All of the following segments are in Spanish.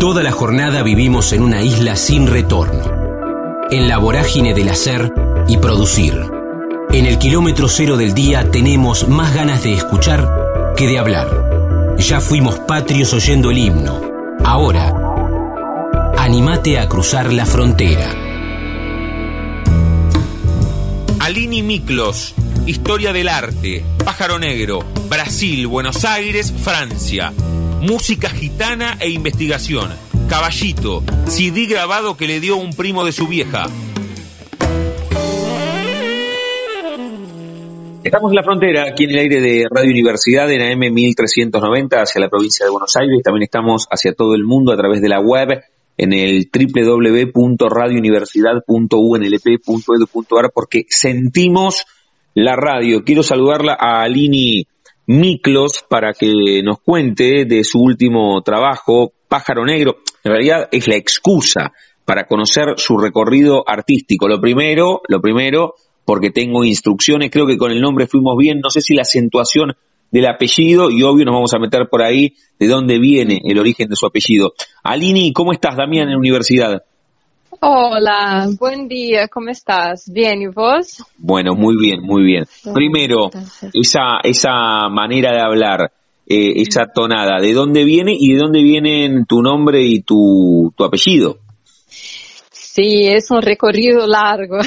Toda la jornada vivimos en una isla sin retorno, en la vorágine del hacer y producir. En el kilómetro cero del día tenemos más ganas de escuchar que de hablar. Ya fuimos patrios oyendo el himno. Ahora, animate a cruzar la frontera. Alini Miklos, Historia del Arte, Pájaro Negro, Brasil, Buenos Aires, Francia. Música gitana e investigación. Caballito, CD grabado que le dio un primo de su vieja. Estamos en la frontera, aquí en el aire de Radio Universidad, en AM 1390, hacia la provincia de Buenos Aires. También estamos hacia todo el mundo a través de la web en el www.radiouniversidad.unlp.edu.ar porque sentimos la radio. Quiero saludarla a Alini Miklos para que nos cuente de su último trabajo, Pájaro Negro. En realidad es la excusa para conocer su recorrido artístico. Lo primero, lo primero, porque tengo instrucciones, creo que con el nombre fuimos bien, no sé si la acentuación del apellido y obvio nos vamos a meter por ahí de dónde viene el origen de su apellido. Alini, ¿cómo estás, Damián, en la universidad? Hola, buen día, ¿cómo estás? Bien, ¿y vos? Bueno, muy bien, muy bien. Primero, esa, esa manera de hablar, eh, esa tonada, ¿de dónde viene y de dónde vienen tu nombre y tu, tu apellido? Sí, es un recorrido largo.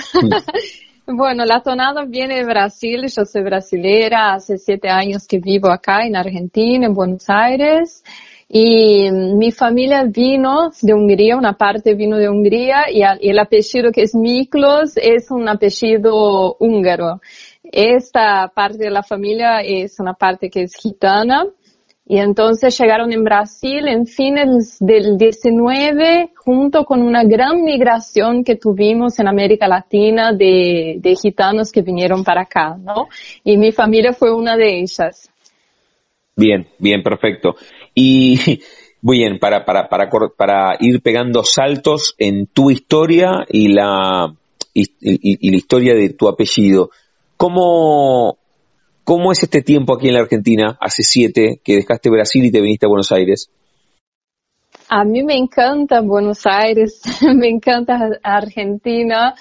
bueno, la tonada viene de Brasil, yo soy brasilera, hace siete años que vivo acá en Argentina, en Buenos Aires. Y mi familia vino de Hungría, una parte vino de Hungría y el apellido que es Miklos es un apellido húngaro. Esta parte de la familia es una parte que es gitana y entonces llegaron en Brasil en fines del 19 junto con una gran migración que tuvimos en América Latina de, de gitanos que vinieron para acá, ¿no? Y mi familia fue una de ellas. Bien, bien, perfecto. Y muy bien, para, para, para, para ir pegando saltos en tu historia y la, y, y, la historia de tu apellido. ¿Cómo, ¿Cómo es este tiempo aquí en la Argentina, hace siete, que dejaste Brasil y te viniste a Buenos Aires? A mí me encanta Buenos Aires, me encanta Argentina,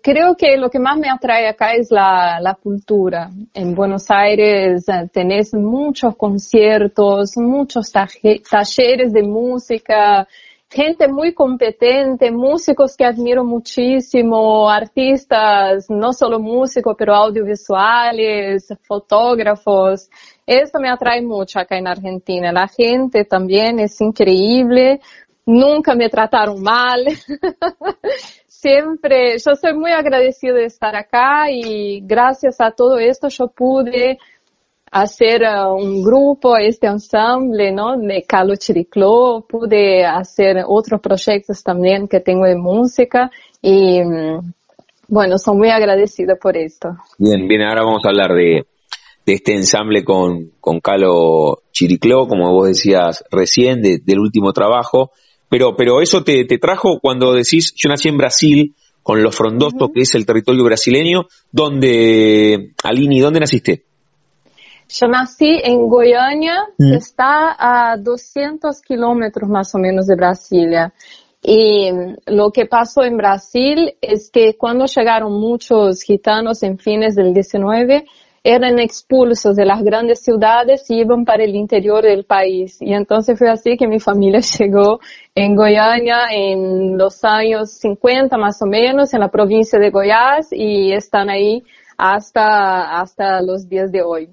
Creo que lo que más me atrae acá es la, cultura. En Buenos Aires eh, tenés muchos conciertos, muchos talleres de música, gente muy competente, músicos que admiro muchísimo, artistas, no solo músicos, pero audiovisuales, fotógrafos. Eso me atrae mucho acá en Argentina. La gente también es increíble. Nunca me trataron mal. siempre, yo soy muy agradecido de estar acá y gracias a todo esto yo pude hacer uh, un grupo, este ensamble, ¿no? De Calo Chiricló, pude hacer otros proyectos también que tengo de música y mm, bueno, soy muy agradecida por esto. Bien, bien, ahora vamos a hablar de, de este ensamble con, con Calo Chiricló, como vos decías recién, del último trabajo. Pero, pero eso te, te trajo cuando decís, yo nací en Brasil, con lo frondoso que es el territorio brasileño, donde, Alini, ¿dónde naciste? Yo nací en Goiânia, que está a 200 kilómetros más o menos de Brasilia. Y lo que pasó en Brasil es que cuando llegaron muchos gitanos en fines del 19, eran expulsos de las grandes ciudades y iban para el interior del país. Y entonces fue así que mi familia llegó en Goiânia en los años 50 más o menos, en la provincia de Goiás, y están ahí hasta, hasta los días de hoy.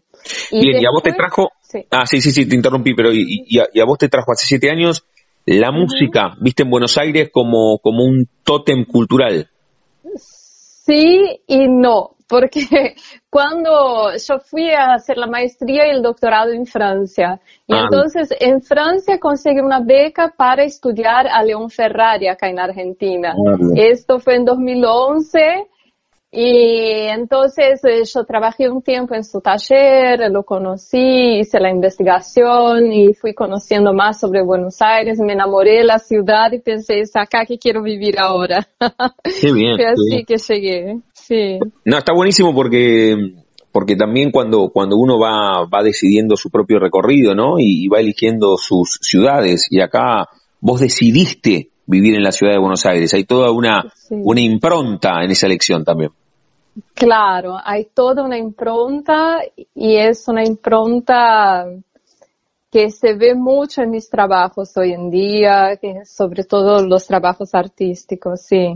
Y Bien, ¿y a vos te trajo? Ah, sí, sí, sí, te interrumpí, pero ¿y, a, vos te trajo hace siete años la música, viste, en Buenos Aires como, como un tótem cultural? Sí y no porque cuando yo fui a hacer la maestría y el doctorado en Francia, y ah. entonces en Francia conseguí una beca para estudiar a León Ferrari acá en Argentina. Ah, Esto fue en 2011 y entonces eh, yo trabajé un tiempo en su taller, lo conocí, hice la investigación y fui conociendo más sobre Buenos Aires, me enamoré de la ciudad y pensé, es acá que quiero vivir ahora. Qué bien. Fue así que llegué, sí. No, está buenísimo porque porque también cuando, cuando uno va, va decidiendo su propio recorrido, ¿no? Y, va eligiendo sus ciudades, y acá vos decidiste vivir en la ciudad de Buenos Aires, hay toda una, una impronta en esa elección también. Claro, hay toda una impronta y es una impronta que se ve mucho en mis trabajos hoy en día, que sobre todo los trabajos artísticos, sí.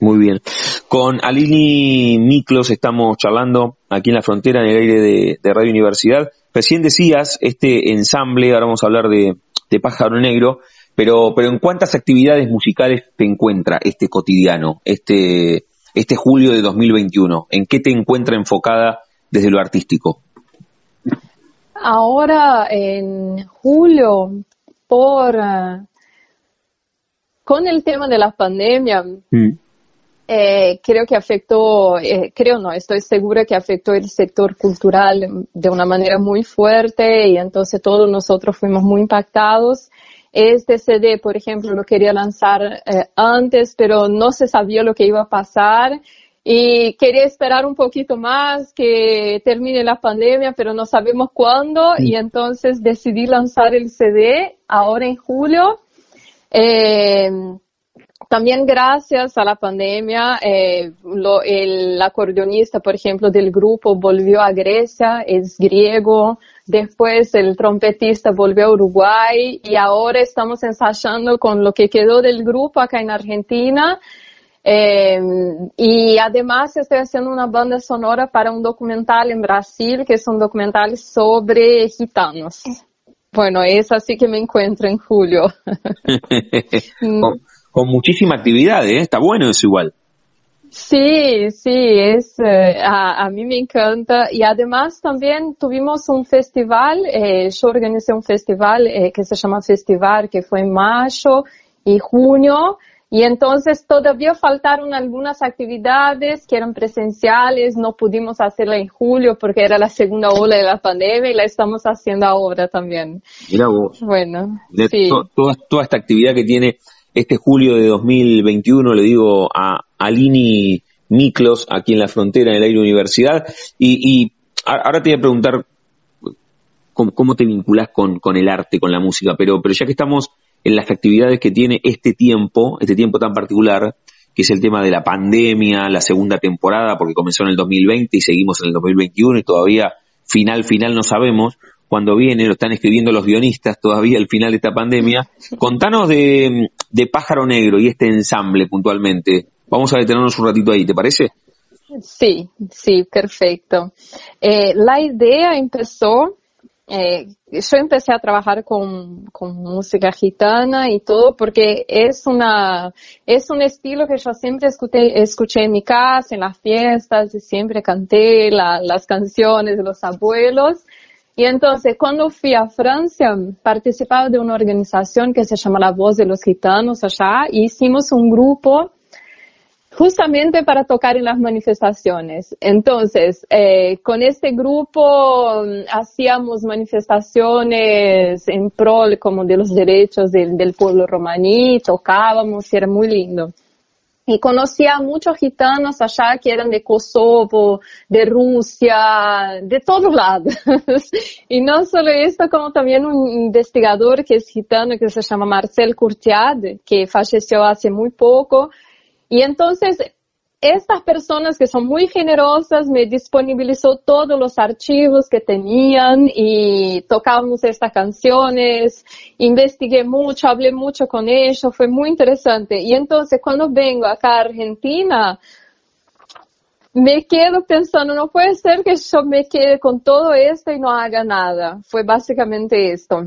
Muy bien. Con Alini Miklos estamos charlando aquí en la frontera, en el aire de, Radio Universidad. Recién decías este ensamble, ahora vamos a hablar de, Pájaro Negro, pero, pero ¿en cuántas actividades musicales te encuentra este cotidiano, este, este julio de 2021? ¿En qué te encuentra enfocada desde lo artístico? Ahora, en julio, por eh, con el tema de la pandemia, mm. Eh, creo que afectó, eh, creo no, estoy segura que afectó el sector cultural de una manera muy fuerte y entonces todos nosotros fuimos muy impactados. Este CD, por ejemplo, lo quería lanzar antes, pero no se sabía lo que iba a pasar y quería esperar un poquito más que termine la pandemia, pero no sabemos cuándo y entonces decidí lanzar el CD ahora en julio. Eh, también gracias a la pandemia, eh, el acordeonista, por ejemplo, del grupo volvió a Grecia, es griego, después el trompetista volvió a Uruguay y ahora estamos ensayando con lo que quedó del grupo acá en Argentina eh, y además estoy haciendo una banda sonora para un documental en Brasil, que es un documental sobre gitanos. Bueno, es así que me encuentro en julio. con, muchísima actividad, ¿eh? Está bueno eso igual. Sí, sí, es, eh, a, a, mí me encanta. Y además también tuvimos un festival, eh, yo organicé un festival eh, que se llama Festival, que fue en mayo y junio, y entonces todavía faltaron algunas actividades que eran presenciales, no pudimos hacerla en julio porque era la segunda ola de la pandemia y la estamos haciendo ahora también. Mira vos. Bueno, sí. toda, esta actividad que tiene este julio de 2021, le digo a Alini Miklos, aquí en la frontera, en el aire universidad, y, ahora te voy a preguntar cómo, te vinculas con, con el arte, con la música, pero, pero ya que estamos en las actividades que tiene este tiempo, este tiempo tan particular, que es el tema de la pandemia, la segunda temporada, porque comenzó en el 2020 y seguimos en el 2021 y todavía final, final no sabemos cuando viene, lo están escribiendo los guionistas todavía el final de esta pandemia. Contanos de, Pájaro Negro y este ensamble puntualmente. Vamos a detenernos un ratito ahí, ¿te parece? Sí, sí, perfecto. Eh, la idea empezó eh, yo empecé a trabajar con, con, música gitana y todo porque es una, es un estilo que yo siempre escuché, escuché en mi casa, en las fiestas, y siempre canté las canciones de los abuelos. Y entonces, cuando fui a Francia, participaba de una organización que se llama La Voz de los Gitanos allá, y hicimos un grupo justamente para tocar en las manifestaciones. Entonces, eh, con este grupo mm, hacíamos manifestaciones en pro como de los derechos del, del pueblo romaní, tocábamos y era muy lindo. Y conocía a muchos gitanos allá que eran de Kosovo, de Rusia, de todos lados. y no solo esto, como también un investigador que es gitano que se llama Marcel Courtiad, que falleció hace muy poco, y entonces, estas personas que son muy generosas me disponibilizó todos los archivos que tenían y tocábamos estas canciones, investigué mucho, hablé mucho con ellos, fue muy interesante. Y entonces cuando vengo acá a Argentina, me quedo pensando, no puede ser que yo me quede con todo esto y no haga nada. Fue básicamente esto.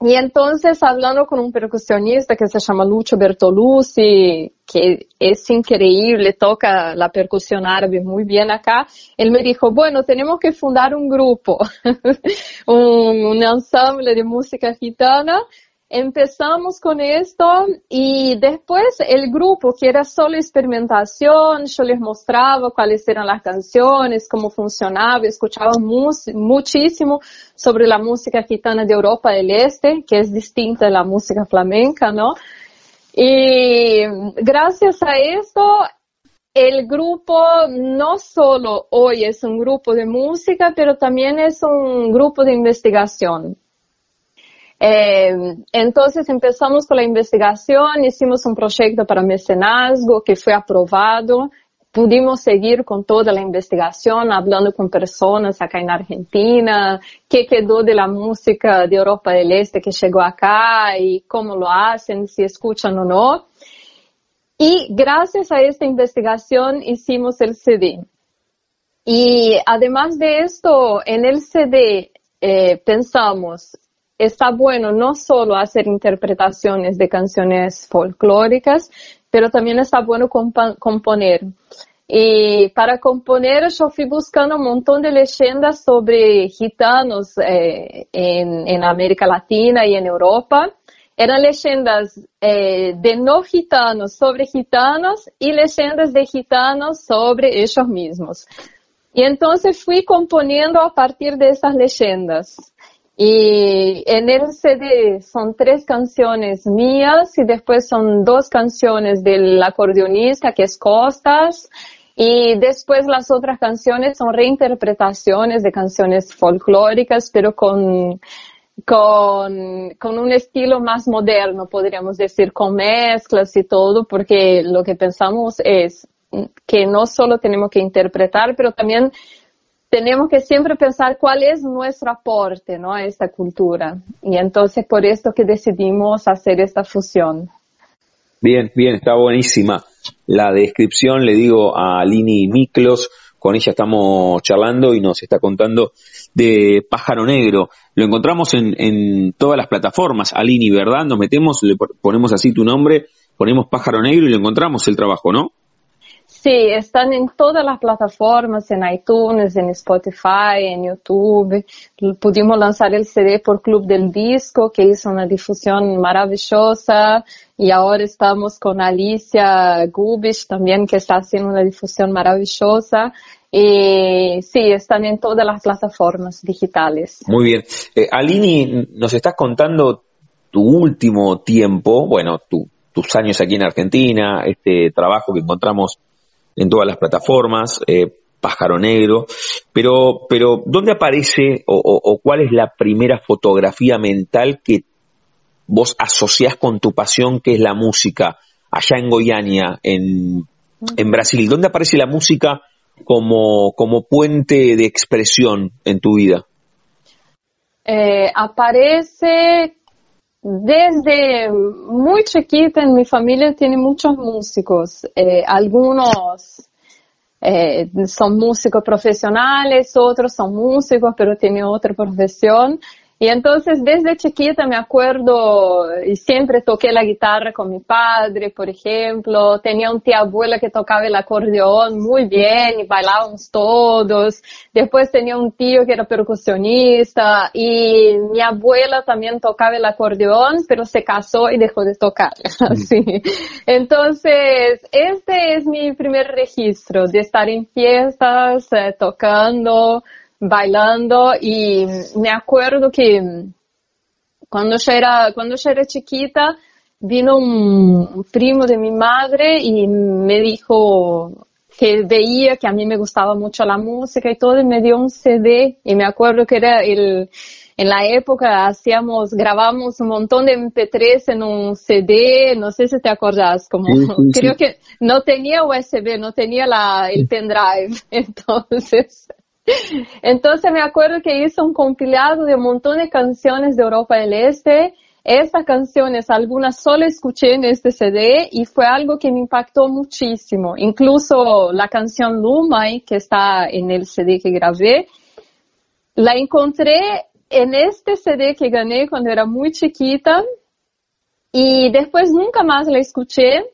Y entonces, hablando con un percusionista que se llama Lucho Bertolucci, que es increíble, toca la percusión árabe muy bien acá, él me dijo, bueno, tenemos que fundar un grupo, un, un ensamble de música gitana empezamos con esto y después el grupo, que era solo experimentación, yo les mostraba cuáles eran las canciones, cómo funcionaba, escuchaba muchísimo sobre la música gitana de Europa del Este, que es distinta de la música flamenca, ¿no? Y gracias a esto el grupo no solo hoy es un grupo de música, pero también es un grupo de investigación. Eh, entonces empezamos con la investigación, hicimos un proyecto para mecenazgo que fue aprobado, pudimos seguir con toda la investigación, hablando con personas acá en Argentina, qué quedó de la música de Europa del Este que llegó acá y cómo lo hacen, si escuchan o no. Y gracias a esta investigación hicimos el CD. Y además de esto, en el CD eh, pensamos, está bueno no solo hacer interpretaciones de canciones folclóricas, pero también está bueno componer. Y para componer yo fui buscando un montón de leyendas sobre gitanos eh, en, América Latina y en Europa eran leyendas eh, de no gitanos sobre gitanos y leyendas de gitanos sobre ellos mismos. Y entonces fui componiendo a partir de esas leyendas. Y en el CD son tres canciones mías y después son dos canciones del acordeonista que es Costas. Y después las otras canciones son reinterpretaciones de canciones folclóricas, pero con con, con un estilo más moderno, podríamos decir, con mezclas y todo, porque lo que pensamos es que no solo tenemos que interpretar, pero también tenemos que siempre pensar cuál es nuestro aporte ¿no? a esta cultura. Y entonces por esto que decidimos hacer esta fusión. Bien, bien, está buenísima la descripción, le digo a Lini Miklos, con ella estamos charlando y nos está contando de Pájaro Negro. Lo encontramos en, todas las plataformas, Alini, ¿verdad? Nos metemos, le ponemos así tu nombre, ponemos Pájaro Negro y lo encontramos el trabajo, ¿no? Sí, están en todas las plataformas, en iTunes, en Spotify, en YouTube. Pudimos lanzar el CD por Club del Disco, que hizo una difusión maravillosa. Y ahora estamos con Alicia Gubish también, que está haciendo una difusión maravillosa. Y sí, están en todas las plataformas digitales. Muy bien. Eh, Alini, nos estás contando tu último tiempo, bueno, tus años aquí en Argentina, este trabajo que encontramos en todas las plataformas, eh, Pájaro Negro, pero, pero ¿dónde aparece o, o, cuál es la primera fotografía mental que vos asociás con tu pasión, que es la música, allá en Goiânia, en, en Brasil? ¿Dónde aparece la música como, como puente de expresión en tu vida? Eh, aparece desde muy chiquita en mi familia tiene muchos músicos, eh, algunos eh, son músicos profesionales, otros son músicos pero tienen otra profesión y entonces desde chiquita me acuerdo y siempre toqué la guitarra con mi padre, por ejemplo. Tenía un tía abuela que tocaba el acordeón muy bien y bailábamos todos. Después tenía un tío que era percusionista y mi abuela también tocaba el acordeón, pero se casó y dejó de tocar. Así. Entonces, este es mi primer registro de estar en fiestas, eh, tocando bailando y me acuerdo que cuando yo era, cuando yo era chiquita, vino un primo de mi madre y me dijo que veía que a mí me gustaba mucho la música y todo, y me dio un CD y me acuerdo que era el, en la época hacíamos, grabamos un montón de MP3 en un CD, no sé si te acordás, como creo que no tenía USB, no tenía la, el pendrive, entonces entonces me acuerdo que hizo un compilado de un montón de canciones de Europa del Este. Estas canciones, algunas solo escuché en este CD y fue algo que me impactó muchísimo. Incluso la canción Lumai, que está en el CD que grabé, la encontré en este CD que gané cuando era muy chiquita y después nunca más la escuché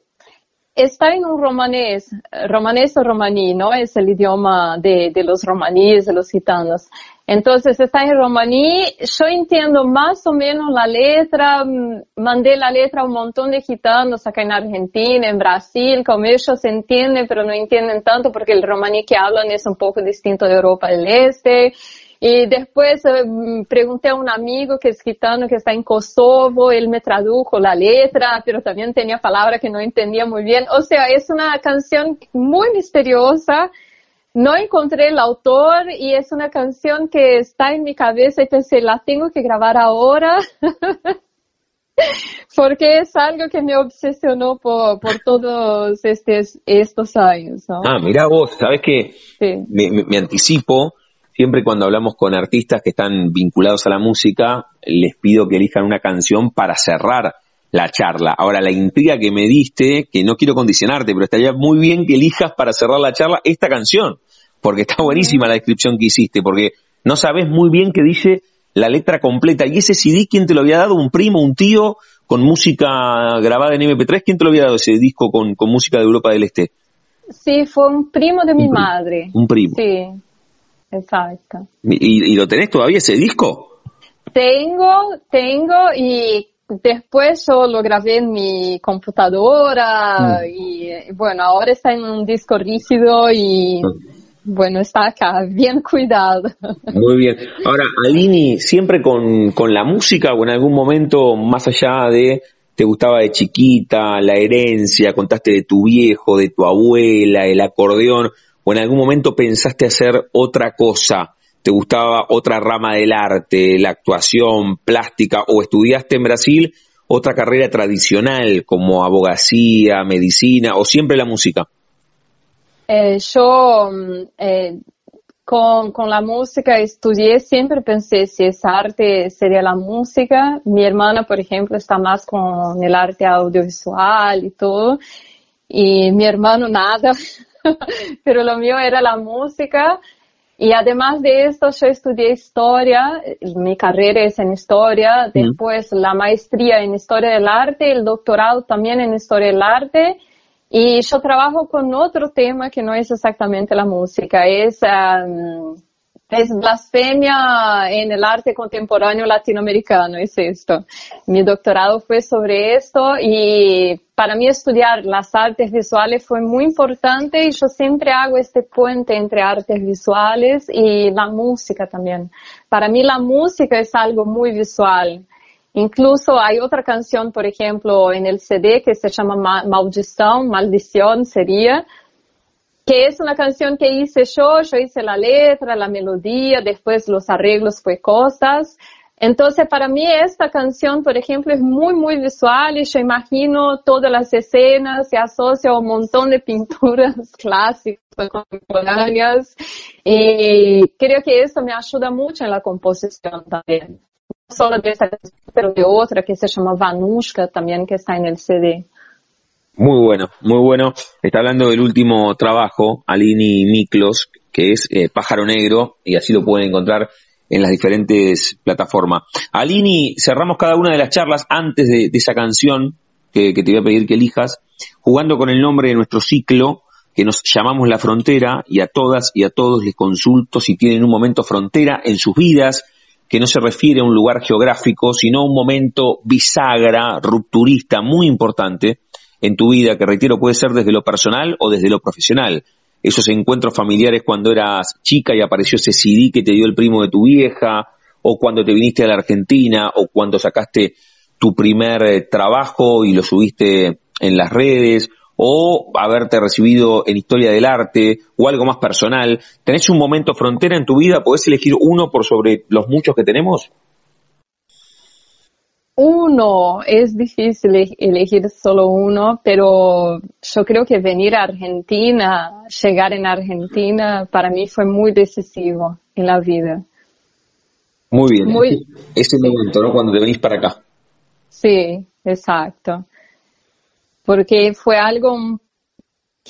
está en un romanés, romanés o romaní, ¿no? Es el idioma de, de los romaníes, de los gitanos. Entonces está en romaní, yo entiendo más o menos la letra, mm, mandé la letra a un montón de gitanos acá en Argentina, en Brasil, como ellos entienden, pero no entienden tanto porque el romaní que hablan es un poco distinto de Europa del Este. Y después eh, pregunté a un amigo que es gitano que está en Kosovo, él me tradujo la letra, pero también tenía palabras que no entendía muy bien. O sea, es una canción muy misteriosa. No encontré el autor y es una canción que está en mi cabeza y pensé, la tengo que grabar ahora. porque es algo que me obsesionó por, por todos estos, estos años. ¿no? Ah, mira vos, sabes que me, anticipo, siempre cuando hablamos con artistas que están vinculados a la música, les pido que elijan una canción para cerrar la charla. Ahora, la intriga que me diste, que no quiero condicionarte, pero estaría muy bien que elijas para cerrar la charla esta canción, porque está buenísima la descripción que hiciste, porque no sabes muy bien qué dice la letra completa. ¿Y ese CD quién te lo había dado? ¿Un primo, un tío? Con música grabada en MP3, ¿quién te lo había dado ese disco con, con música de Europa del Este? Sí, fue un primo de mi madre. Un primo. Sí, exacto. ¿Y, lo tenés todavía ese disco? Tengo, tengo y después yo lo grabé en mi computadora mm. y bueno, ahora está en un disco rígido y... Mm bueno, está acá, bien cuidado. Muy bien. Ahora, Alini, ¿siempre con, con la música o en algún momento más allá de te gustaba de chiquita, la herencia, contaste de tu viejo, de tu abuela, el acordeón, o en algún momento pensaste hacer otra cosa? ¿Te gustaba otra rama del arte, la actuación, plástica, o estudiaste en Brasil otra carrera tradicional como abogacía, medicina, o siempre la música? Eh, yo mm, eh, con, con, la música estudié, siempre pensé si es arte sería la música. Mi hermana, por ejemplo, está más con el arte audiovisual y todo. Y mi hermano nada, pero lo mío era la música. Y además de esto, yo estudié historia, mi carrera es en historia, después la maestría en historia del arte, el doctorado también en historia del arte. Y yo trabajo con otro tema que no es exactamente la música, es, es blasfemia en el arte contemporáneo latinoamericano, es esto. Mi doctorado fue sobre esto y para mí estudiar las artes visuales fue muy importante y yo siempre hago este puente entre artes visuales y la música también. Para mí la música es algo muy visual. Incluso hay otra canción, por ejemplo, en el CD que se llama Maldición, Maldición sería, que es una canción que hice yo, yo hice la letra, la melodía, después los arreglos fue cosas. Entonces, para mí esta canción, por ejemplo, es muy, muy visual y yo imagino todas las escenas, se asocia a un montón de pinturas clásicas, contemporáneas, y creo que eso me ayuda mucho en la composición también solo de esta pero de otra que se llama Vanushka también que está en el CD. Muy bueno, muy bueno. Está hablando del último trabajo, Alini Miklos, que es eh, Pájaro Negro, y así lo pueden encontrar en las diferentes plataformas. Alini, cerramos cada una de las charlas antes de, esa canción que, que, te voy a pedir que elijas, jugando con el nombre de nuestro ciclo, que nos llamamos La Frontera, y a todas y a todos les consulto si tienen un momento frontera en sus vidas, que no se refiere a un lugar geográfico, sino a un momento bisagra, rupturista, muy importante en tu vida, que reitero puede ser desde lo personal o desde lo profesional. Esos encuentros familiares cuando eras chica y apareció ese CD que te dio el primo de tu vieja, o cuando te viniste a la Argentina, o cuando sacaste tu primer eh, trabajo y lo subiste en las redes, o haberte recibido en historia del arte o algo más personal. ¿Tenés un momento frontera en tu vida? ¿Podés elegir uno por sobre los muchos que tenemos? Uno, es difícil elegir solo uno, pero yo creo que venir a Argentina, llegar en Argentina, para mí fue muy decisivo en la vida. Muy bien. Ese momento, ¿no? Cuando te venís para acá. Sí, exacto porque fue algo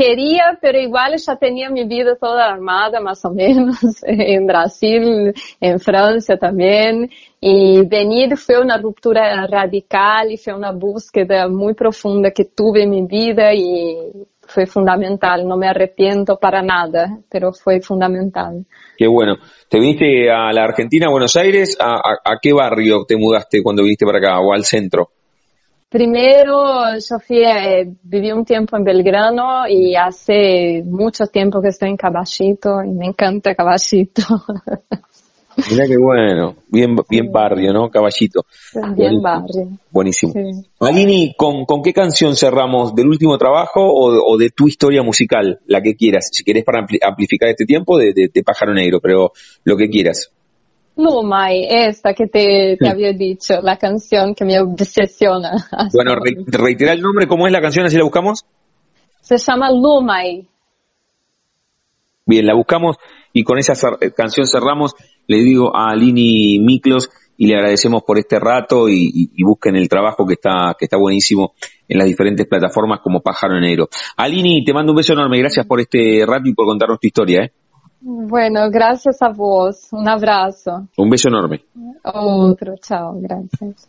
quería, pero igual ya tenía mi vida toda armada más o menos en Brasil, en Francia también, y venir fue una ruptura radical y fue una búsqueda muy profunda que tuve en mi vida y fue fundamental, no me arrepiento para nada, pero fue fundamental. Qué bueno. ¿Te viniste a la Argentina, a Buenos Aires? a qué barrio te mudaste cuando viniste para acá o al centro? Primero, fui, eh, viví un tiempo en Belgrano y hace mucho tiempo que estoy en Caballito y me encanta Caballito. Mira qué bueno, bien, bien barrio, ¿no? Caballito. Bien barrio. Buenísimo. Alini, ¿con, ¿con qué canción cerramos? ¿Del último trabajo o, de tu historia musical? La que quieras, si querés para amplificar este tiempo, de, de, Pájaro Negro, pero lo que quieras. Mai, esta que te, te había dicho, la canción que me obsesiona. Bueno, reitera el nombre, ¿cómo es la canción? Así la buscamos. Se llama Lumai. Bien, la buscamos y con esa canción cerramos. Le digo a Alini Miklos y le agradecemos por este rato y, busquen el trabajo que está, que está buenísimo en las diferentes plataformas como Pájaro Negro. Alini, te mando un beso enorme. Gracias por este rato y por contarnos tu historia. ¿eh? Bueno, gracias a vos. Un abrazo. Un beso enorme. Otro, chao, gracias.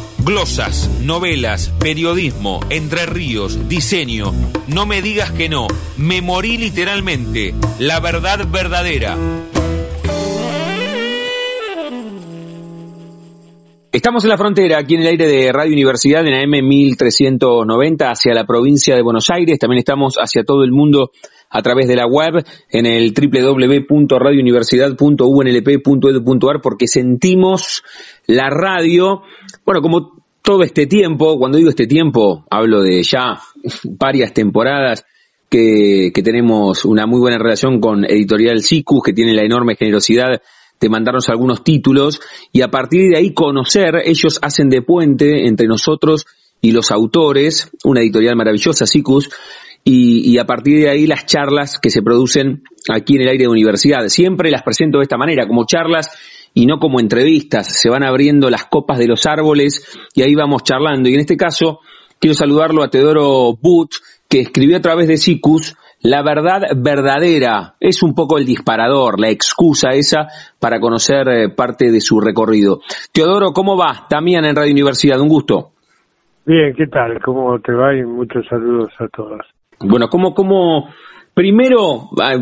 Glosas, novelas, periodismo, Entre Ríos, diseño. No me digas que no. Me morí literalmente. La verdad verdadera. Estamos en la frontera, aquí en el aire de Radio Universidad, en AM 1390, hacia la provincia de Buenos Aires. También estamos hacia todo el mundo a través de la web en el www.radiouniversidad.unlp.edu.ar porque sentimos la radio, bueno, como todo este tiempo, cuando digo este tiempo, hablo de ya varias temporadas que, tenemos una muy buena relación con Editorial Sicus, que tiene la enorme generosidad de mandarnos algunos títulos y a partir de ahí conocer, ellos hacen de puente entre nosotros y los autores, una editorial maravillosa, Sicus, y, a partir de ahí las charlas que se producen aquí en el aire de universidad. Siempre las presento de esta manera, como charlas y no como entrevistas. Se van abriendo las copas de los árboles y ahí vamos charlando. Y en este caso quiero saludarlo a Teodoro But, que escribió a través de Sicus La verdad verdadera. Es un poco el disparador, la excusa esa para conocer eh, parte de su recorrido. Teodoro, ¿cómo va? También en Radio Universidad, un gusto. Bien, ¿qué tal? ¿Cómo te va? Y muchos saludos a todos. Bueno, ¿cómo, cómo, primero ah,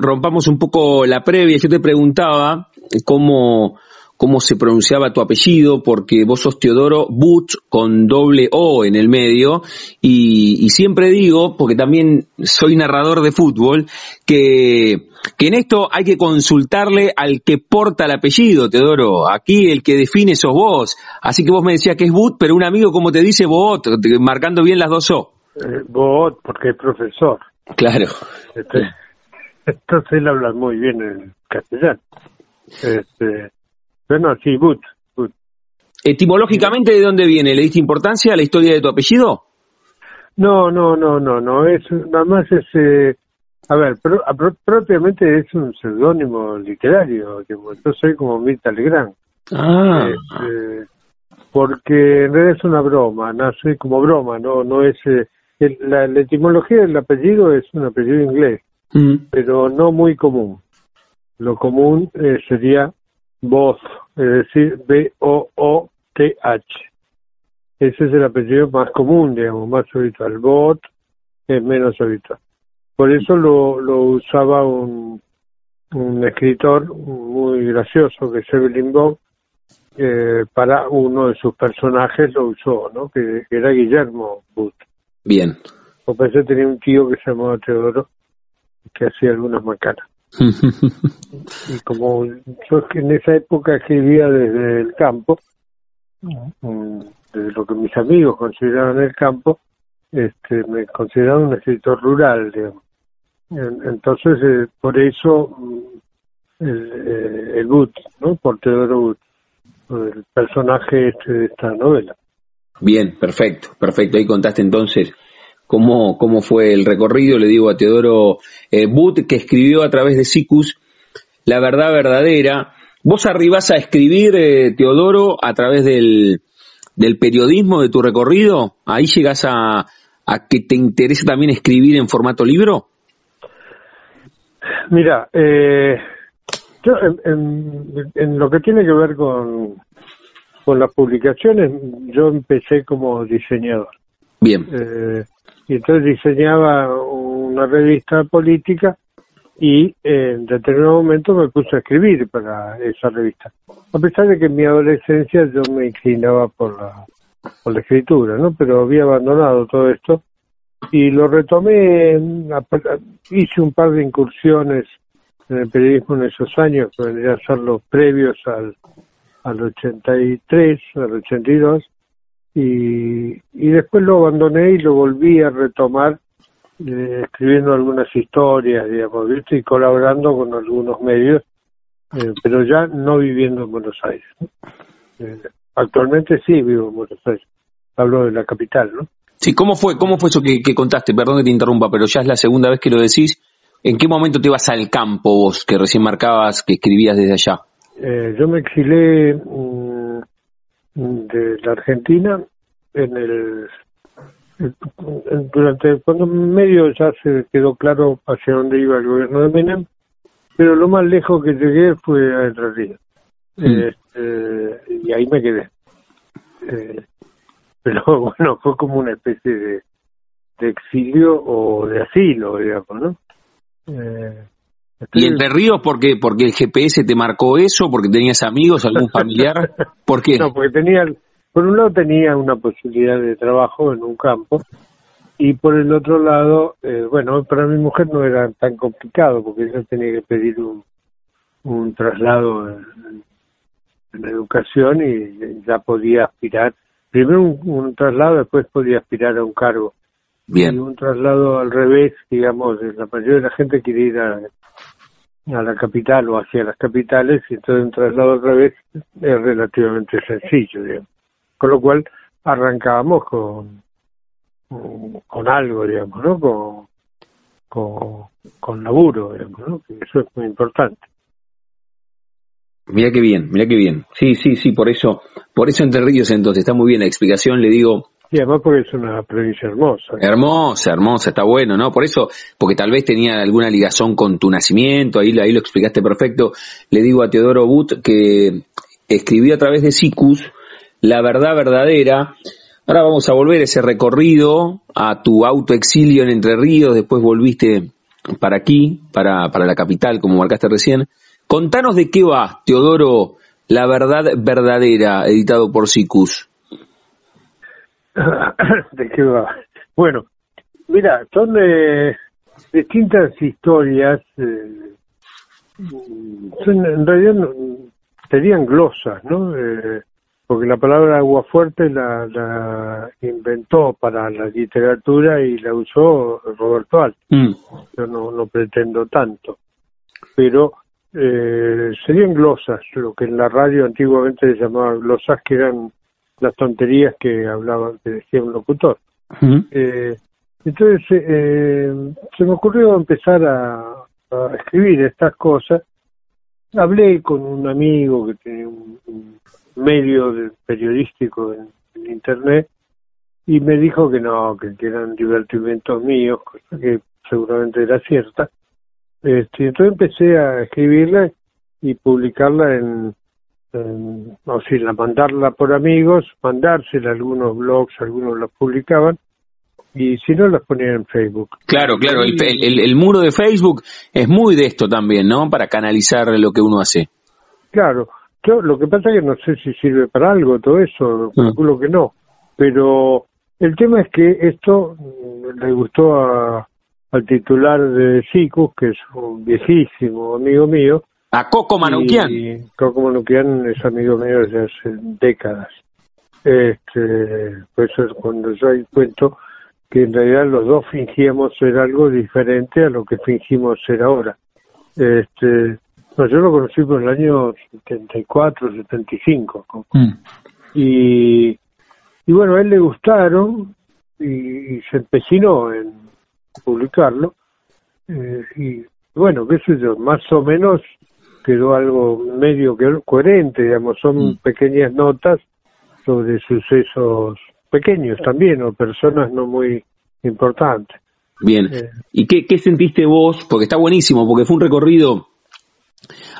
rompamos un poco la previa? Yo te preguntaba cómo, cómo se pronunciaba tu apellido, porque vos sos Teodoro Butch con doble O en el medio, y, y, siempre digo, porque también soy narrador de fútbol, que, que en esto hay que consultarle al que porta el apellido, Teodoro. Aquí el que define sos vos. Así que vos me decías que es But, pero un amigo como te dice Bot, marcando bien las dos O eh, porque es profesor. Claro. Este, entonces él habla muy bien en castellano. Este, bueno, sí, But, Etimológicamente, ¿de dónde viene? ¿Le diste importancia a la historia de tu apellido? No, no, no, no, no. Es, nada más es, eh, a ver, propiamente es un seudónimo literario. Yo soy como Mirta Legrand. Ah. Este, porque en realidad es una broma, nace como broma, no, no es. Eh, la, etimología del apellido es un apellido inglés, mm. pero no muy común. Lo común eh, sería Both, es decir, B-O-O-T-H. Ese es el apellido más común, digamos, más habitual. Bot es menos habitual. Por eso lo, lo usaba un, un escritor muy gracioso que es Evelyn Bob, eh, para uno de sus personajes lo usó, ¿no? Que, era Guillermo Booth. Bien. O pensé tenía un tío que se llamaba Teodoro que hacía algunas macanas. Y como yo en esa época escribía desde el campo, mm, desde lo que mis amigos consideraban el campo, este, me consideraban un escritor rural, digamos. Entonces, eh, por eso mm, el, eh, el But, ¿no? Por Teodoro But, el personaje este de esta novela. Bien, perfecto, perfecto. Ahí contaste entonces cómo, cómo fue el recorrido. Le digo a Teodoro eh, But, que escribió a través de Sicus La verdad verdadera. ¿Vos arribás a escribir, eh, Teodoro, a través del, del periodismo de tu recorrido? ¿Ahí llegas a, a que te interesa también escribir en formato libro? Mira, eh, yo en, en, lo que tiene que ver con, con las publicaciones, yo empecé como diseñador. Bien. Eh, y entonces diseñaba una revista política y en determinado momento me puse a escribir para esa revista. A pesar de que en mi adolescencia yo me inclinaba por la, por la escritura, ¿no? Pero había abandonado todo esto y lo retomé, hice un par de incursiones en el periodismo en esos años, que ser los previos al, al 83, al 82, y, y después lo abandoné y lo volví a retomar eh, escribiendo algunas historias, digamos, y colaborando con algunos medios, eh, pero ya no viviendo en Buenos Aires. Eh, actualmente sí vivo en Buenos Aires, hablo de la capital, ¿no? Sí, ¿cómo fue, cómo fue eso que, que contaste? Perdón que te interrumpa, pero ya es la segunda vez que lo decís. ¿En qué momento te vas al campo vos, que recién marcabas que escribías desde allá? Eh, yo me exilé mm, de la Argentina en el durante cuando medio ya se quedó claro hacia dónde iba el gobierno de Menem, pero lo más lejos que llegué fue a Entre Ríos. Mm. Este, y ahí me quedé. Eh, pero bueno, fue como una especie de, de exilio o de asilo, digamos, ¿no? Eh, ¿Y Entre Ríos porque porque el GPS te marcó eso? ¿Porque tenías amigos, algún familiar? ¿Por qué? No, porque tenía, por un lado tenía una posibilidad de trabajo en un campo y por el otro lado, eh, bueno, para mi mujer no era tan complicado porque ella tenía que pedir un, un traslado en, en educación y ya podía aspirar, primero un, un traslado, después podía aspirar a un cargo. Y Bien, un traslado al revés, digamos, la mayoría de la gente quiere ir a, a la capital o hacia las capitales, y entonces un traslado al revés es relativamente sencillo, digamos. Con lo cual arrancábamos con, con algo, digamos, ¿no? Con, con, con laburo, digamos, ¿no? Que eso es muy importante. mira qué bien, mira qué bien. Sí, sí, sí, por eso, por eso Entre Ríos entonces, está muy bien la explicación, le digo, Y además porque es una provincia hermosa. hermosa, hermosa, está bueno, ¿no? Por eso, porque tal vez tenía alguna ligazón con tu nacimiento, ahí, ahí lo explicaste perfecto. Le digo a Teodoro But que escribió a través de Sicus La verdad verdadera. Ahora vamos a volver ese recorrido a tu autoexilio en Entre Ríos, después volviste para aquí, para, para la capital, como marcaste recién. Contanos de qué va, Teodoro, La verdad verdadera, editado por Sicus. ¿De qué va? Bueno, mira, son eh, distintas historias. eh, son, en realidad no- serían glosas, ¿no? Eh, porque la palabra aguafuerte la, la inventó para la literatura y la usó Roberto Alt. Mm, Yo no, no pretendo tanto. Pero eh, serían glosas, lo que en la radio antiguamente se llamaba glosas, que eran las tonterías que hablaba, que decía un locutor. Eh, entonces eh, se me ocurrió empezar a, a escribir estas cosas. Hablé con un amigo que tiene un, un medio de- periodístico en, en internet y me dijo que no, que, que eran divertimentos míos, cosa que seguramente era cierta. Este, entonces empecé a escribirla y publicarla en, en- o sea, mandarla por amigos, mandársela a algunos blogs, algunos las publicaban, y si no las ponían en Facebook. Claro, claro, el, el- el- muro de Facebook es muy de esto también, ¿no? Para canalizar lo que uno hace. Claro, yo lo que pasa es que no sé si sirve para algo todo eso, calculo que no, pero el tema es que esto mm, le gustó a- al titular de SICUS, que es un viejísimo amigo mío, A Coco Manoukian. Y Coco Manuquian es amigo mío desde hace décadas. Este, por eso es cuando yo ahí cuento que en realidad los dos fingíamos ser algo diferente a lo que fingimos ser ahora. Este, no, yo lo conocí por el año 74, 75. Coco. Mm. Y, y bueno, a él le gustaron y, y se empecinó en publicarlo. Eh, y bueno, qué sé yo, más o menos quedó algo medio coherente, digamos, son Mm. pequeñas notas sobre sucesos pequeños también o personas no muy importantes. Bien. Eh. ¿Y qué, qué sentiste vos? Porque está buenísimo, porque fue un recorrido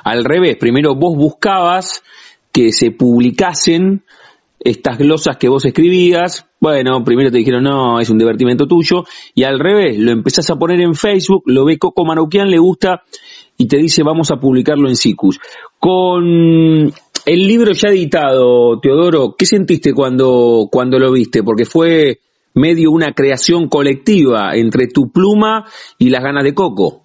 al revés. Primero vos buscabas que se publicasen estas glosas que vos escribías. Bueno, primero te dijeron, no, es un divertimento tuyo. Y al revés, lo empezás a poner en Facebook, lo ve Coco Manoukian, le gusta y te dice, vamos a publicarlo en Sicus. Con el libro ya editado, Teodoro, ¿qué sentiste cuando, cuando lo viste? Porque fue medio una creación colectiva entre tu pluma y las ganas de Coco.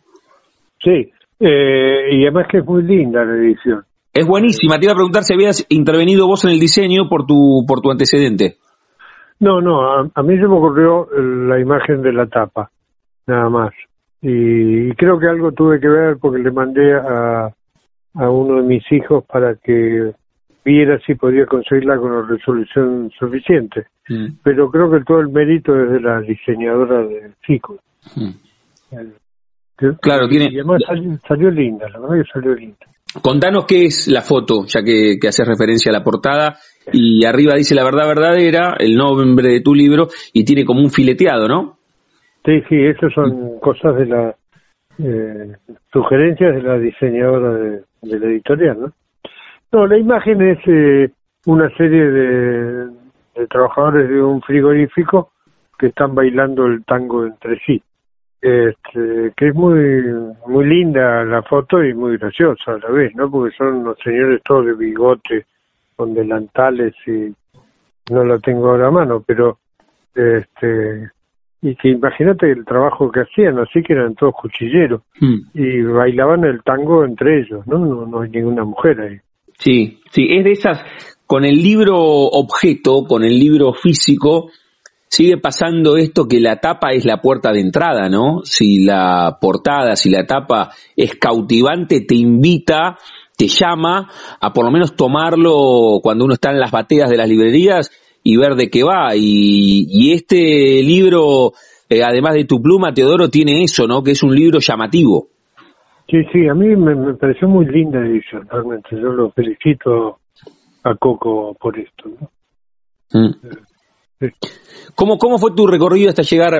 Sí, eh, y además que es muy linda la edición. Es buenísima. Te iba a preguntar si habías intervenido vos en el diseño por tu, por tu antecedente. No, no, a, a mí se me ocurrió la imagen de la tapa, nada más. Y, creo que algo tuve que ver porque le mandé a, a uno de mis hijos para que viera si podía conseguirla con la resolución suficiente. Mm. Pero creo que todo el mérito es de la diseñadora de Fico. Mm. Claro, tiene... Y además salió, linda, la verdad que salió linda. Contanos qué es la foto, ya que, que haces referencia a la portada, y arriba dice la verdad verdadera, el nombre de tu libro, y tiene como un fileteado, ¿no? Sí, sí, esas son cosas de la eh, sugerencias de la diseñadora de, la editorial, ¿no? No, la imagen es eh, una serie de, trabajadores de un frigorífico que están bailando el tango entre sí. Este, que es muy muy linda la foto y muy graciosa a la vez, ¿no? Porque son unos señores todos de bigote, con delantales y no la tengo ahora a mano, pero este y que imagínate el trabajo que hacían, así que eran todos cuchilleros hmm. y bailaban el tango entre ellos, ¿no? ¿no? No hay ninguna mujer ahí. Sí, sí, es de esas, con el libro objeto, con el libro físico, sigue pasando esto que la tapa es la puerta de entrada, ¿no? Si la portada, si la tapa es cautivante, te invita, te llama a por lo menos tomarlo cuando uno está en las bateas de las librerías y ver de qué va. Y, este libro, eh, además de tu pluma, Teodoro, tiene eso, ¿no? Que es un libro llamativo. Sí, sí, a mí me, pareció muy linda edición, realmente. Yo lo felicito a Coco por esto. ¿no? Mm. Eh, ¿Cómo, ¿Cómo fue tu recorrido hasta llegar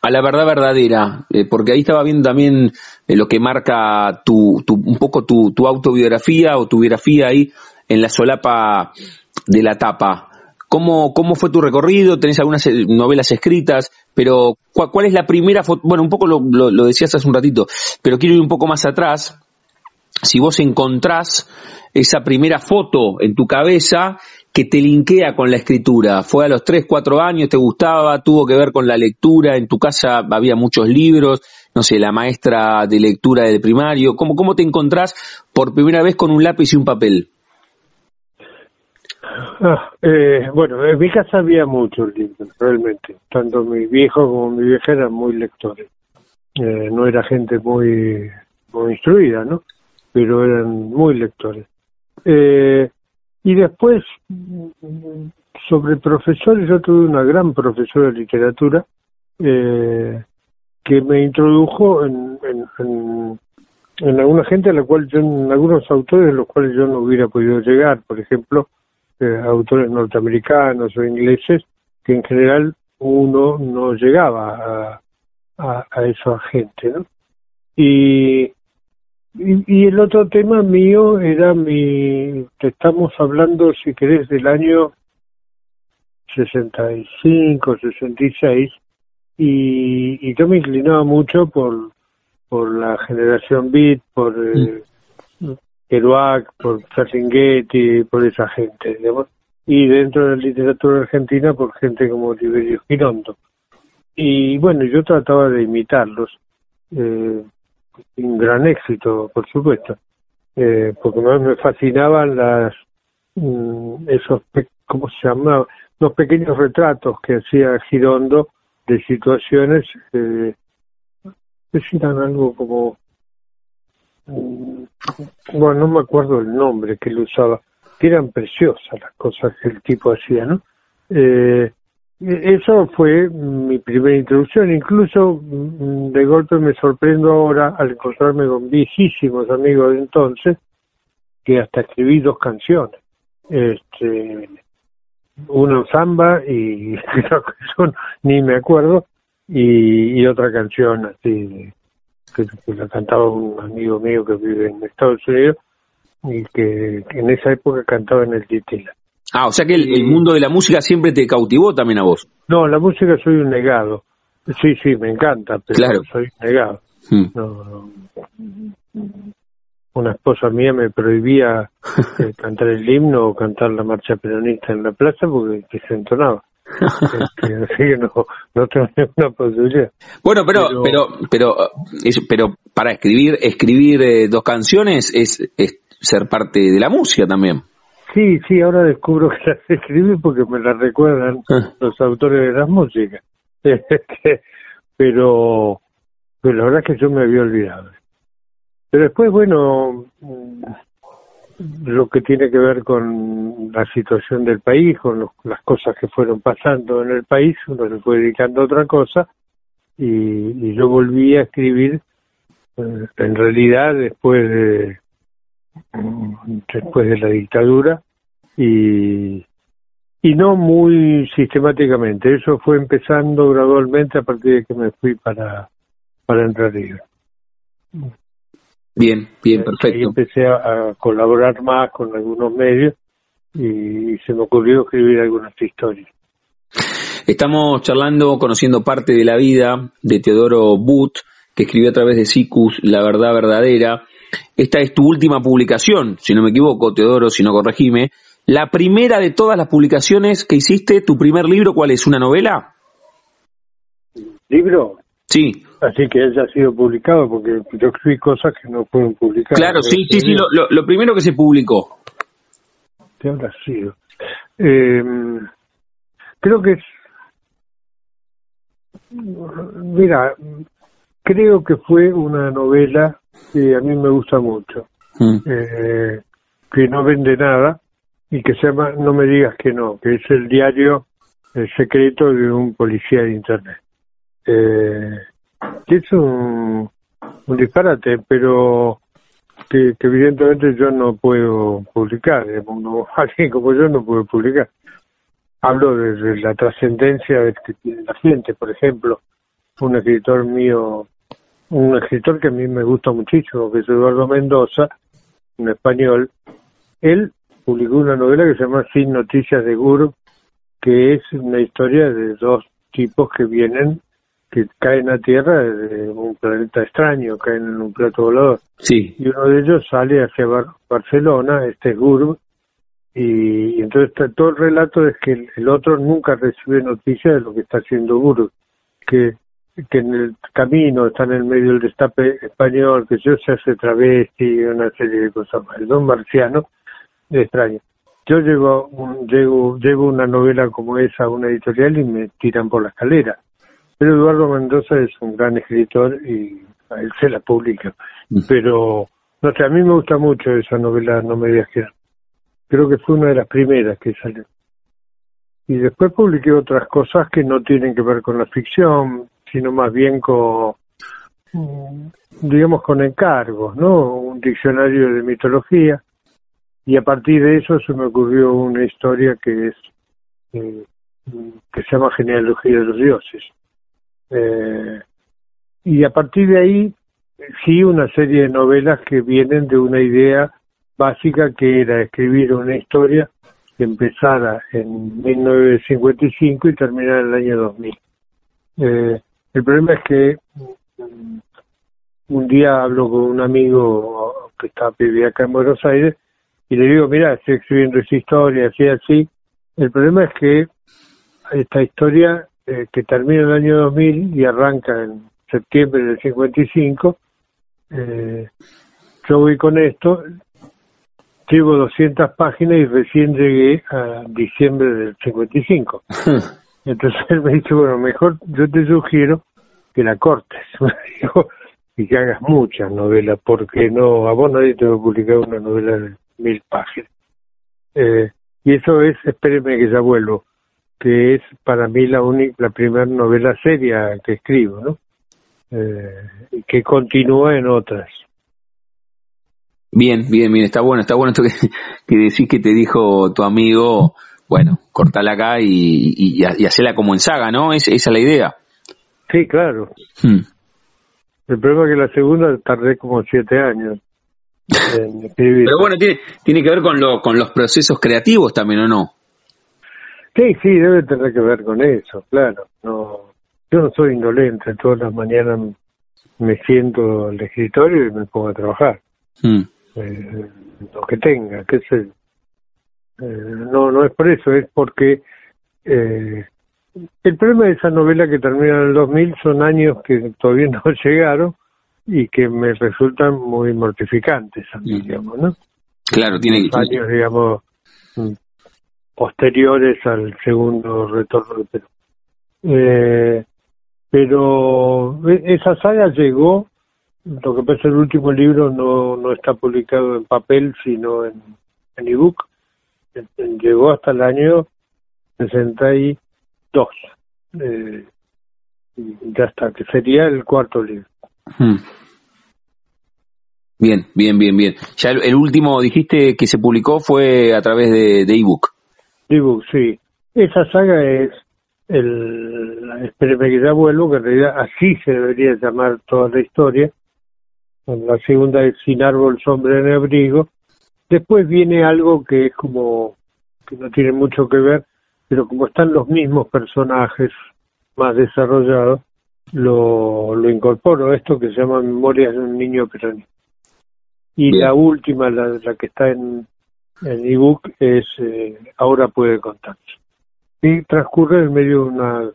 a la verdad verdadera? Eh, porque ahí estaba viendo también lo que marca tu, tu, un poco tu, tu autobiografía o tu biografía ahí en la solapa de la tapa. ¿Cómo, ¿Cómo fue tu recorrido? ¿Tenés algunas eh, novelas escritas? Pero, ¿cuál, es la primera foto? Bueno, un poco lo, lo, decías hace un ratito, pero quiero ir un poco más atrás. Si vos encontrás esa primera foto en tu cabeza que te linkea con la escritura. Fue a los 3, 4 años, te gustaba, tuvo que ver con la lectura, en tu casa había muchos libros, no sé, la maestra de lectura del primario. ¿Cómo, cómo te encontrás por primera vez con un lápiz y un papel? Ah, eh, bueno, en mi casa había muchos libros, realmente. Tanto mi viejo como mi vieja eran muy lectores. Eh, no era gente muy, muy instruida, ¿no? Pero eran muy lectores. Eh, y después, sobre profesores, yo tuve una gran profesora de literatura eh, que me introdujo en, en, en, en alguna gente a la cual yo, en algunos autores a los cuales yo no hubiera podido llegar. Por ejemplo, autores norteamericanos o ingleses que en general uno no llegaba a, a, esa gente, ¿no? Y, y, el otro tema mío era mi, te estamos hablando, si querés, del año 65, 66, y, y yo me inclinaba mucho por, por la generación Beat, por... Eh, Kerouac, por Ferlinghetti, por esa gente, y dentro de la literatura argentina por gente como Liberio Girondo. Y bueno, yo trataba de imitarlos, eh, un gran éxito, por supuesto, eh, porque más me fascinaban las mm, esos, ¿cómo se llama? Los pequeños retratos que hacía Girondo de situaciones eh, que eran algo como bueno, no me acuerdo el nombre que él usaba, que eran preciosas las cosas que el tipo hacía, ¿no? Eh, eso fue mi primera introducción, incluso mm, de golpe me sorprendo ahora al encontrarme con viejísimos amigos de entonces, que hasta escribí dos canciones, este, una samba y creo ni me acuerdo, y, y otra canción así que, la cantaba un amigo mío que vive en Estados Unidos y que, en esa época cantaba en el Titila. Ah, o sea que el, mundo de la música siempre te cautivó también a vos. No, la música soy un negado. Sí, sí, me encanta, pero soy negado. Hmm. Una esposa mía me prohibía eh, cantar el himno o cantar la marcha peronista en la plaza porque se entonaba. No, no tengo ninguna posibilidad. Bueno, pero, pero, pero, pero, para escribir, escribir eh, dos canciones es, es ser parte de la música también. Sí, sí, ahora descubro que las escribí porque me las recuerdan ah. los autores de las músicas. Este, pero, pero la verdad es que yo me había olvidado. Pero después, bueno, lo que tiene que ver con la situación del país, con las cosas que fueron pasando en el país, uno se fue dedicando a otra cosa y, yo volví a escribir eh, en realidad después de después de la dictadura y y no muy sistemáticamente eso fue empezando gradualmente a partir de que me fui para para entrar Bien, bien, perfecto. Y empecé a, colaborar más con algunos medios y, se me ocurrió escribir algunas historias. Estamos charlando, conociendo parte de la vida de Teodoro But, que escribió a través de Sicus La Verdad Verdadera. Esta es tu última publicación, si no me equivoco, Teodoro, si no corregime. La primera de todas las publicaciones que hiciste, tu primer libro, ¿cuál es? ¿Una novela? ¿Libro? Sí. Así que haya sido publicado, porque yo escribí cosas que no fueron publicadas. Claro, sí, sí, sí, lo, primero que se publicó. ¿Qué habrá sido? Eh, creo que es... Mira, creo que fue una novela que a mí me gusta mucho, mm. eh, que no vende nada y que se llama No me digas que no, que es el diario el secreto de un policía de Internet. Eh, es un, disparate, pero que, evidentemente yo no puedo publicar, alguien como yo no puede publicar. Hablo de, la trascendencia que tiene la gente, por ejemplo, un escritor mío, un escritor que a mí me gusta muchísimo, que es Eduardo Mendoza, un español, él publicó una novela que se llama Sin Noticias de Guru, que es una historia de dos tipos que vienen que caen a tierra de un planeta extraño, caen en un plato volador. Sí. Y uno de ellos sale hacia Barcelona, este es Gurb, y, entonces todo el relato es que el, otro nunca recibe noticia de lo que está haciendo Gurb, que, que en el camino está en el medio del destape español, que yo se hace travesti, una serie de cosas más. El don marciano es extraño. Yo llevo, un, llevo, llevo una novela como esa a una editorial y me tiran por la escalera pero Eduardo Mendoza es un gran escritor y él se la publica. Pero, no sé, a mí me gusta mucho esa novela No me digas que Creo que fue una de las primeras que salió. Y después publiqué otras cosas que no tienen que ver con la ficción, sino más bien con, mm, digamos, con encargos, ¿no? Un diccionario de mitología. Y a partir de eso se me ocurrió una historia que es, eh, que se llama Genealogía de los Dioses eh, y a partir de ahí, sí, una serie de novelas que vienen de una idea básica que era escribir una historia que empezara en 1955 y terminara en el año 2000. Eh, el problema es que mm, un día hablo con un amigo que está vivía acá en Buenos Aires y le digo, mira, estoy escribiendo esa historia, así, así. El problema es que esta historia eh, que termina el año 2000 y arranca en septiembre del 55. Eh, yo voy con esto, llevo 200 páginas y recién llegué a diciembre del 55. Entonces él me dice, bueno, mejor yo te sugiero que la cortes y que hagas muchas novelas, porque no, a vos nadie te va a publicar una novela de mil páginas. Eh, y eso es, espéreme que ya vuelvo, que es para mí la única, la primera novela seria que escribo, ¿no? Eh, que continúa en otras. Bien, bien, bien, está bueno, está bueno esto que, que decís que te dijo tu amigo, bueno, cortala acá y, y, y hacerla como en saga, ¿no? Es, esa es la idea. Sí, claro. Hmm. El problema es que la segunda tardé como siete años en escribir. Pero bueno, tiene, tiene que ver con, lo, con los procesos creativos también, ¿o no? Sí, sí, debe tener que ver con eso, claro. No, yo no soy indolente, todas las mañanas me siento al escritorio y me pongo a trabajar. Mm. Eh, lo que tenga, qué sé. Eh, no, no es por eso, es porque eh, el problema de esa novela que termina en el 2000 son años que todavía no llegaron y que me resultan muy mortificantes a mí, mm. digamos, ¿no? Claro, tiene que... años, digamos, posteriores al segundo retorno de Perú. Eh, pero esa saga llegó Lo que pasa el último libro no, no está publicado en papel, sino en, en ebook. Llegó hasta el año 62. Eh, ya está, que sería el cuarto libro. Hmm. Bien, bien, bien, bien. Ya el, último, dijiste que se publicó fue a través de. De ebook, sí. Esa saga es el Espéreme que ya vuelvo, que en realidad así se debería llamar toda la historia. La segunda es Sin árbol, sombra en abrigo. Después viene algo que es como, que no tiene mucho que ver, pero como están los mismos personajes más desarrollados, lo, lo incorporo, esto que se llama Memorias de un niño peronista. Y la última, la, la que está en, en ebook, es eh, Ahora puede contarse. Y transcurre en medio de una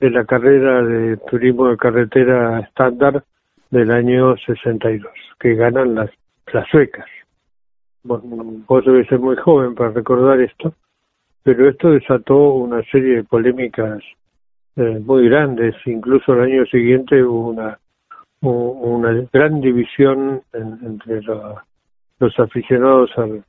de la carrera de turismo de carretera estándar del año 62, que ganan las, las suecas. Bueno, vos debes ser muy joven para recordar esto, pero esto desató una serie de polémicas eh, muy grandes. Incluso el año siguiente hubo una, una gran división entre los aficionados al,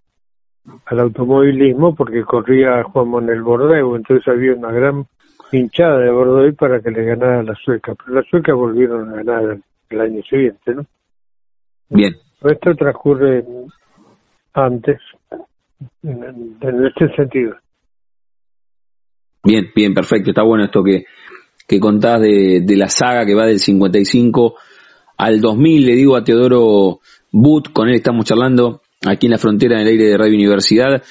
al automovilismo porque corría Juan Manuel Bordeaux, entonces había una gran hinchada de Bordeaux para que le ganara la sueca, pero las suecas volvieron a ganar el año siguiente, ¿no? Bien. Esto transcurre antes, en, este sentido. Bien, bien, perfecto. Está bueno esto que, que contás de, de la saga que va del 55 al 2000. Le digo a Teodoro But, con él estamos charlando aquí en la frontera en el aire de Radio Universidad,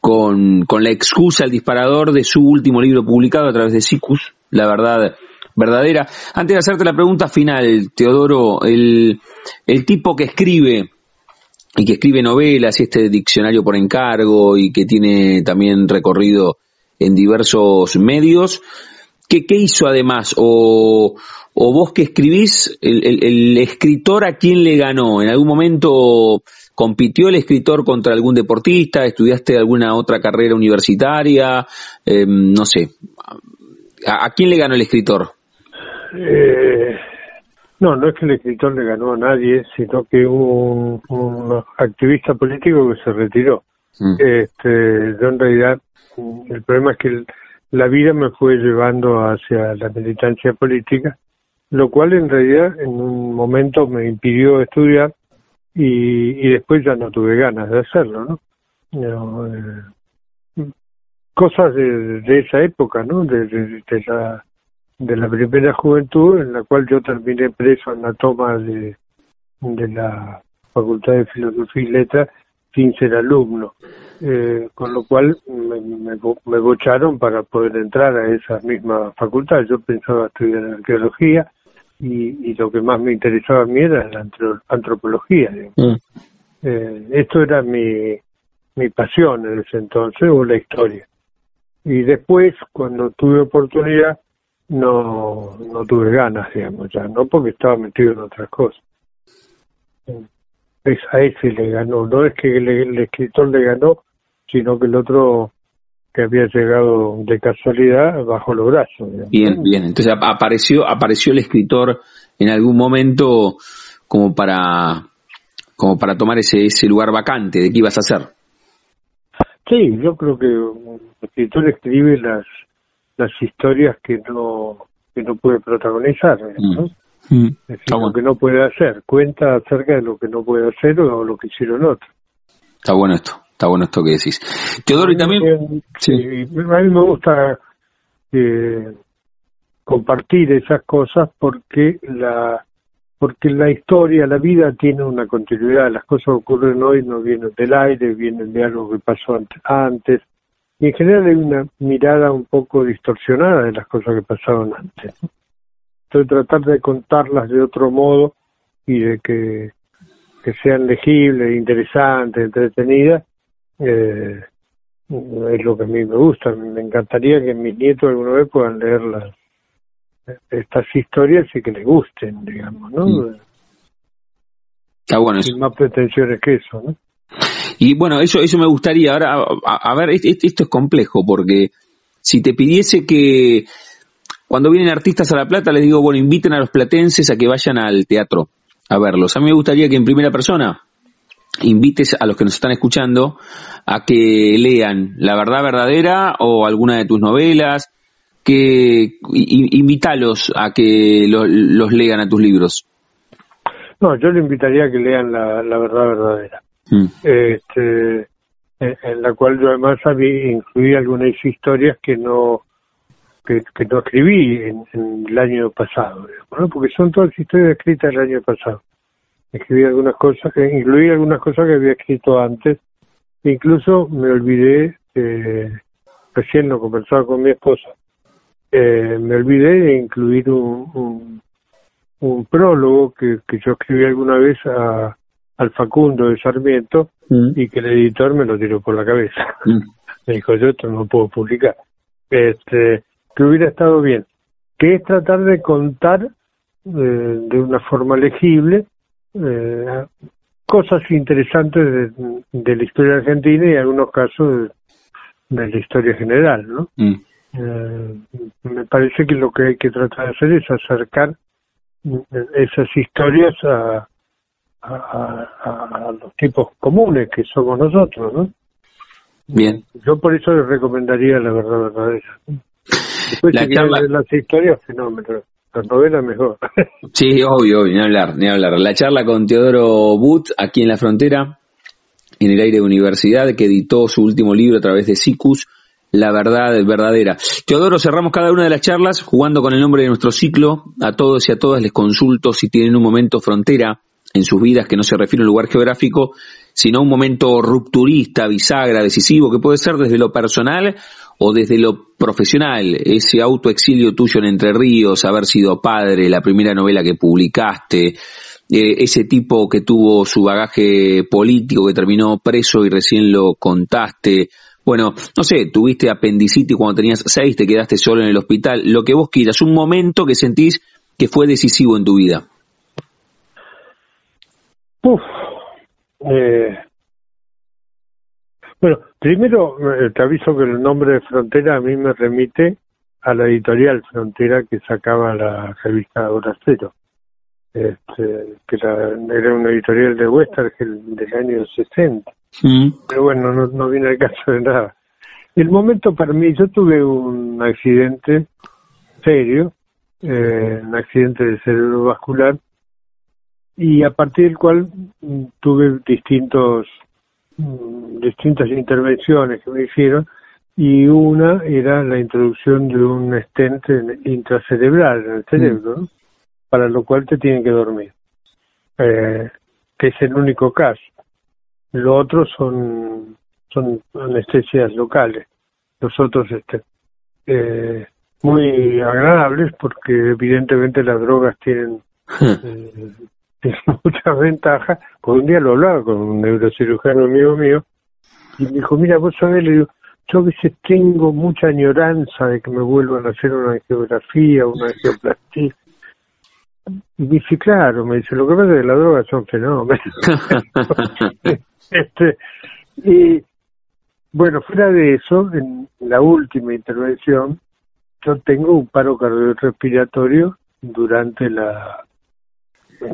con, con la excusa, el disparador de su último libro publicado a través de SICUS, La Verdad Verdadera. Antes de hacerte la pregunta final, Teodoro, el, el tipo que escribe y que escribe novelas y este diccionario por encargo y que tiene también recorrido en diversos medios, ¿qué, qué hizo además? O, o vos que escribís, el, el, el, escritor a quién le ganó? ¿En algún momento ¿Compitió el escritor contra algún deportista? ¿Estudiaste alguna otra carrera universitaria? Eh, no sé. ¿A, quién le ganó el escritor? Eh, no, no es que el escritor le ganó a nadie, sino que hubo un, activista político que se retiró. Mm. Este, yo en realidad, el problema es que la vida me fue llevando hacia la militancia política, lo cual en realidad en un momento me impidió estudiar y, y después ya no tuve ganas de hacerlo, ¿no? Eh, cosas de, esa época, ¿no? De, de, de la primera juventud en la cual yo terminé preso en la toma de, de la Facultad de Filosofía y Letras sin ser alumno, eh, con lo cual me, me, me bocharon para poder entrar a esa misma facultad. Yo pensaba estudiar arqueología, y, lo que más me interesaba a mí era la antropología. Mm. Eh, esto era mi, mi pasión en ese entonces, o la historia. Y después, cuando tuve oportunidad, no, no tuve ganas, digamos, ya, no porque estaba metido en otras cosas. Es, a ese le ganó, no es que el escritor le ganó, sino que el otro que había llegado de casualidad bajo los brazos. Bien, bien. Entonces apareció, apareció el escritor en algún momento como para, como para tomar ese, ese lugar vacante de qué ibas a hacer. Sí, yo creo que un escritor escribe las, las historias que no, que no puede protagonizar, ¿no? Mm. mm. Es decir, lo que no puede hacer, cuenta acerca de lo que no puede hacer o lo que hicieron otros. Está bueno esto. Está bueno esto que decís. Teodoro, y también... Sí. A mí me gusta eh, compartir esas cosas porque la porque la historia, la vida tiene una continuidad, las cosas que ocurren hoy no vienen del aire, vienen de algo que pasó antes, y en general hay una mirada un poco distorsionada de las cosas que pasaron antes. Entonces tratar de contarlas de otro modo y de que, que sean legibles, interesantes, entretenidas, eh, es lo que a mí me gusta. Me encantaría que mis nietos alguna vez puedan leer las, estas historias y que les gusten, digamos, ¿no? Mm. bueno. Sin más pretensiones que eso, ¿no? Y bueno, eso, eso me gustaría. Ahora, a, ver, esto es complejo porque si te pidiese que cuando vienen artistas a La Plata les digo, bueno, inviten a los platenses a que vayan al teatro a verlos. A mí me gustaría que en primera persona invites a los que nos están escuchando a que lean La verdad verdadera o alguna de tus novelas, que invítalos a que los lean a tus libros. No, yo le invitaría a que lean La, verdad verdadera, mm. este, en, la cual yo además incluí algunas historias que no que, no escribí en, el año pasado, porque son todas historias escritas el año pasado escribí algunas cosas, incluí algunas cosas que había escrito antes, incluso me olvidé, eh, recién lo conversaba con mi esposa, eh, me olvidé de incluir un, un, prólogo que, que, yo escribí alguna vez a, al Facundo de Sarmiento mm. y que el editor me lo tiró por la cabeza. Mm. me dijo, yo esto no puedo publicar. Este, que hubiera estado bien, que es tratar de contar eh, de una forma legible eh, cosas interesantes de, la historia argentina y en algunos casos de, la historia general, ¿no? Mm. Eh, me parece que lo que hay que tratar de hacer es acercar esas historias a, a, los tipos comunes que somos nosotros, ¿no? Bien. Yo por eso les recomendaría la verdad verdadera. Después, la si charla... las historias, fenómeno la novela mejor. sí, obvio, ni hablar, ni hablar. La charla con Teodoro But, aquí en la frontera, en el aire de universidad, que editó su último libro a través de SICUS, La verdad verdadera. Teodoro, cerramos cada una de las charlas jugando con el nombre de nuestro ciclo. A todos y a todas les consulto si tienen un momento frontera en sus vidas que no se refiere a un lugar geográfico, sino un momento rupturista, bisagra, decisivo, que puede ser desde lo personal o desde lo profesional, ese autoexilio tuyo en Entre Ríos, haber sido padre, la primera novela que publicaste, eh, ese tipo que tuvo su bagaje político, que terminó preso y recién lo contaste. Bueno, no sé, tuviste apendicitis cuando tenías seis, te quedaste solo en el hospital, lo que vos quieras, un momento que sentís que fue decisivo en tu vida. Uf, eh, bueno, primero eh, te aviso que el nombre de Frontera a mí me remite a la editorial Frontera que sacaba la revista Hora Cero, este, que era, una editorial de Western del año 60. Mm. Pero bueno, no, no viene el caso de nada. El momento para mí, yo tuve un accidente serio, eh, un accidente de cerebrovascular, y a partir del cual mm, tuve distintos Mm, distintas intervenciones que me hicieron y una era la introducción de un estente intracerebral en el cerebro, mm. para lo cual te tienen que dormir, eh, que es el único caso. Lo otro son, son anestesias locales, los otros este, eh, muy agradables porque evidentemente las drogas tienen eh, muchas ventajas. Pues un día lo hablaba con un neurocirujano amigo mío y me dijo, mira, vos sabés, le digo, yo a veces tengo mucha añoranza de que me vuelvan a hacer una geografía, una geoplastía. Y me dice, claro, me dice, lo que pasa es que las drogas son fenómenos. este, y bueno, fuera de eso, en la última intervención, yo tengo un paro cardiorrespiratorio durante la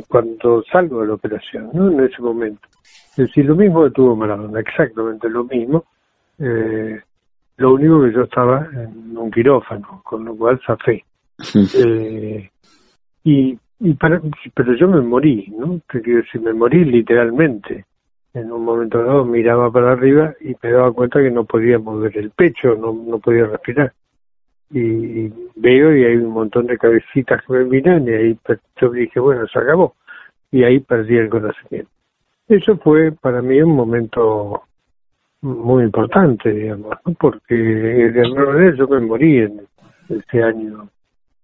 cuando salgo de la operación, ¿no? En ese momento. Es decir, lo mismo que tuvo Maradona, exactamente lo mismo. Eh, lo único que yo estaba en un quirófano, con lo cual zafé. eh, y, y para, pero yo me morí, ¿no? Si me morí literalmente. En un momento dado miraba para arriba y me daba cuenta que no podía mover el pecho, no, no podía respirar y veo y hay un montón de cabecitas que me miran y ahí yo dije, bueno, se acabó. Y ahí perdí el conocimiento. Eso fue para mí un momento muy importante, digamos, porque de yo me morí en ese año,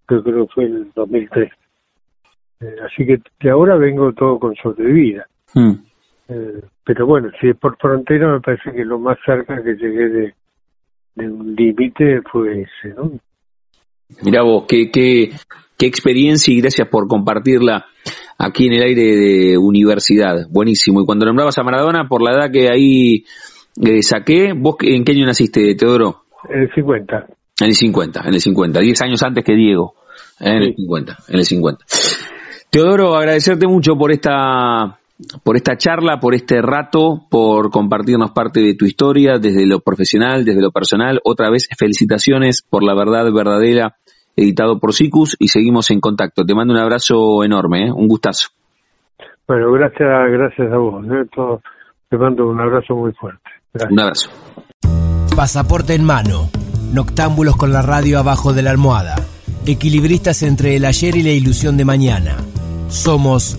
que creo que fue el 2003. Eh, así que de ahora vengo todo con sobrevida. Hmm. Eh, pero bueno, si es por frontera, me parece que lo más cerca que llegué de, de un límite fue ese, ¿no? Mira vos, qué, qué, qué experiencia y gracias por compartirla aquí en el aire de universidad. Buenísimo. Y cuando nombrabas a Maradona, por la edad que ahí eh, saqué, ¿vos en qué año naciste, Teodoro? En el 50. En el 50, en el 50. Diez años antes que Diego. En el 50, en el 50. Teodoro, agradecerte mucho por esta por esta charla, por este rato, por compartirnos parte de tu historia desde lo profesional, desde lo personal. Otra vez, felicitaciones por la verdad verdadera, editado por SICUS y seguimos en contacto. Te mando un abrazo enorme, ¿eh? un gustazo. Bueno, gracias, gracias a vos. ¿eh? te mando un abrazo muy fuerte. Un abrazo. Pasaporte en mano. Noctámbulos con la radio abajo de la almohada. Equilibristas entre el ayer y la ilusión de mañana. Somos